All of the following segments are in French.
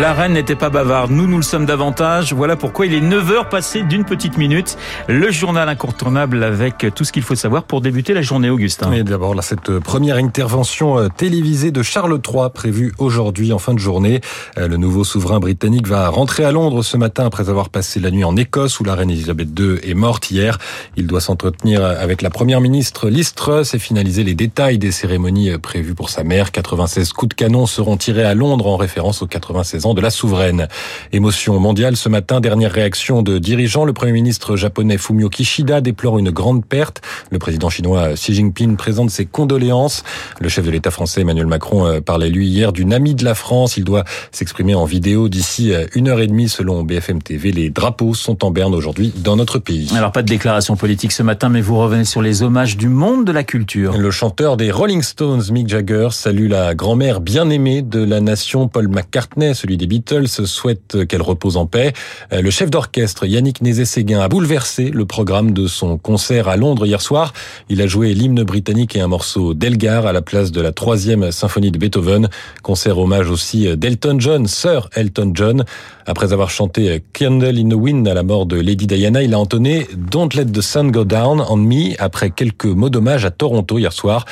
La reine n'était pas bavarde, nous, nous le sommes davantage. Voilà pourquoi il est 9h passé d'une petite minute. Le journal incontournable avec tout ce qu'il faut savoir pour débuter la journée, Augustin. Et d'abord, cette première intervention euh, télévisée de Charles III prévue aujourd'hui en fin de journée. Euh, le nouveau souverain britannique va rentrer à Londres ce matin après avoir passé la nuit en Écosse où la reine Elisabeth II est morte hier. Il doit s'entretenir avec la première ministre Liz Truss et finaliser les détails des cérémonies euh, prévues pour sa mère. 96 coups de canon seront tirés à Londres en référence aux 96 de la souveraine. Émotion mondiale ce matin, dernière réaction de dirigeants. Le Premier ministre japonais Fumio Kishida déplore une grande perte. Le président chinois Xi Jinping présente ses condoléances. Le chef de l'État français Emmanuel Macron euh, parlait lui hier d'une amie de la France. Il doit s'exprimer en vidéo d'ici euh, une heure et demie selon BFM TV. Les drapeaux sont en berne aujourd'hui dans notre pays. Alors pas de déclaration politique ce matin, mais vous revenez sur les hommages du monde de la culture. Le chanteur des Rolling Stones, Mick Jagger, salue la grand-mère bien-aimée de la nation, Paul McCartney, celui des Beatles, souhaite qu'elle repose en paix. Euh, le chef d'orchestre Yannick Nézet-Séguin a bouleversé le programme de son concert à Londres hier soir. Il a joué l'hymne britannique et un morceau d'Elgar à la place de la troisième symphonie de Beethoven. Concert hommage aussi d'Elton John, Sir Elton John. Après avoir chanté Candle in the Wind à la mort de Lady Diana, il a entonné Don't Let the Sun Go Down on Me après quelques mots d'hommage à Toronto hier soir.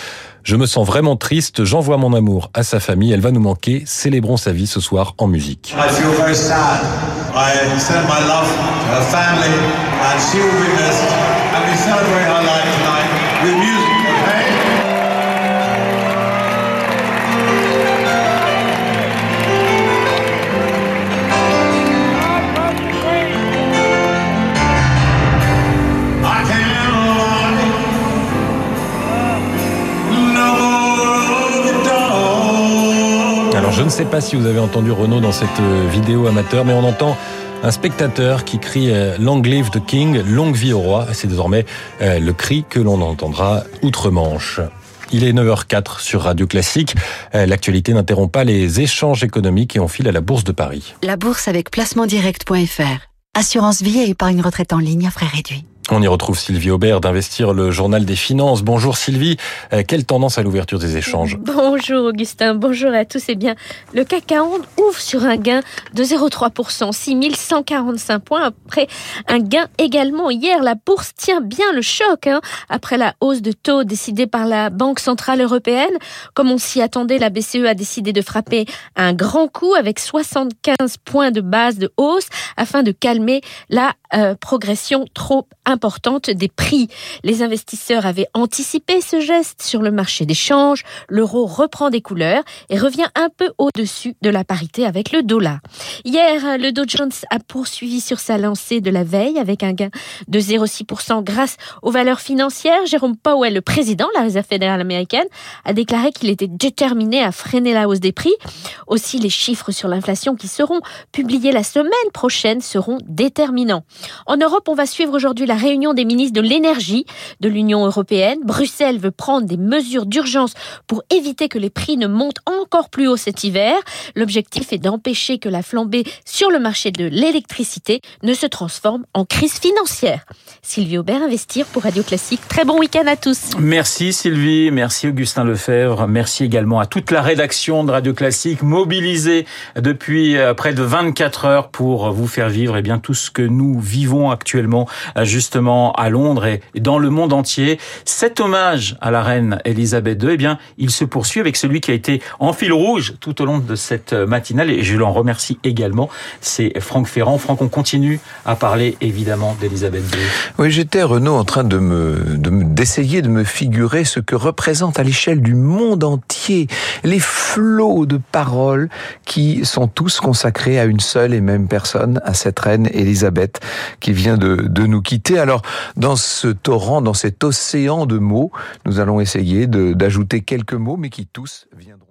Je me sens vraiment triste, j'envoie mon amour à sa famille, elle va nous manquer, célébrons sa vie ce soir en musique. Je ne sais pas si vous avez entendu Renaud dans cette euh, vidéo amateur, mais on entend un spectateur qui crie euh, Long live the King, longue vie au roi. C'est désormais euh, le cri que l'on entendra outre-Manche. Il est 9h04 sur Radio Classique. L'actualité n'interrompt pas les échanges économiques et on file à la Bourse de Paris. La bourse avec placementdirect.fr. Assurance vie et épargne retraite en ligne à frais réduits. On y retrouve Sylvie Aubert d'Investir le journal des finances. Bonjour Sylvie, Euh, quelle tendance à l'ouverture des échanges? Bonjour Augustin, bonjour à tous. Eh bien, le CAC 40 ouvre sur un gain de 0,3%, 6145 points. Après un gain également hier, la bourse tient bien le choc. hein. après la hausse de taux décidée par la Banque Centrale Européenne, comme on s'y attendait, la BCE a décidé de frapper un grand coup avec 75 points de base de hausse afin de calmer la euh, progression trop importante des prix. Les investisseurs avaient anticipé ce geste sur le marché des changes. L'euro reprend des couleurs et revient un peu au-dessus de la parité avec le dollar. Hier, le Dow Jones a poursuivi sur sa lancée de la veille avec un gain de 0,6% grâce aux valeurs financières. Jérôme Powell, le président de la Réserve fédérale américaine, a déclaré qu'il était déterminé à freiner la hausse des prix. Aussi, les chiffres sur l'inflation qui seront publiés la semaine prochaine seront déterminants. En Europe, on va suivre aujourd'hui la réunion des ministres de l'énergie de l'Union européenne. Bruxelles veut prendre des mesures d'urgence pour éviter que les prix ne montent encore plus haut cet hiver. L'objectif est d'empêcher que la flambée sur le marché de l'électricité ne se transforme en crise financière. Sylvie Aubert, Investir pour Radio Classique. Très bon week-end à tous. Merci Sylvie, merci Augustin Lefebvre, merci également à toute la rédaction de Radio Classique mobilisée depuis euh, près de 24 heures pour vous faire vivre eh bien tout ce que nous vivons actuellement euh, justement à Londres et dans le monde entier. Cet hommage à la reine Elisabeth II, eh bien, il se poursuit avec celui qui a été en fil rouge tout au long de cette matinale et je l'en remercie également, c'est Franck Ferrand. Franck, on continue à parler évidemment d'Elisabeth II. Oui, j'étais Renaud en train de me, de d'essayer de me figurer ce que représente à l'échelle du monde entier les flots de paroles qui sont tous consacrés à une seule et même personne, à cette reine Élisabeth qui vient de, de nous quitter. Alors, dans ce torrent, dans cet océan de mots, nous allons essayer d'ajouter quelques mots, mais qui tous viendront.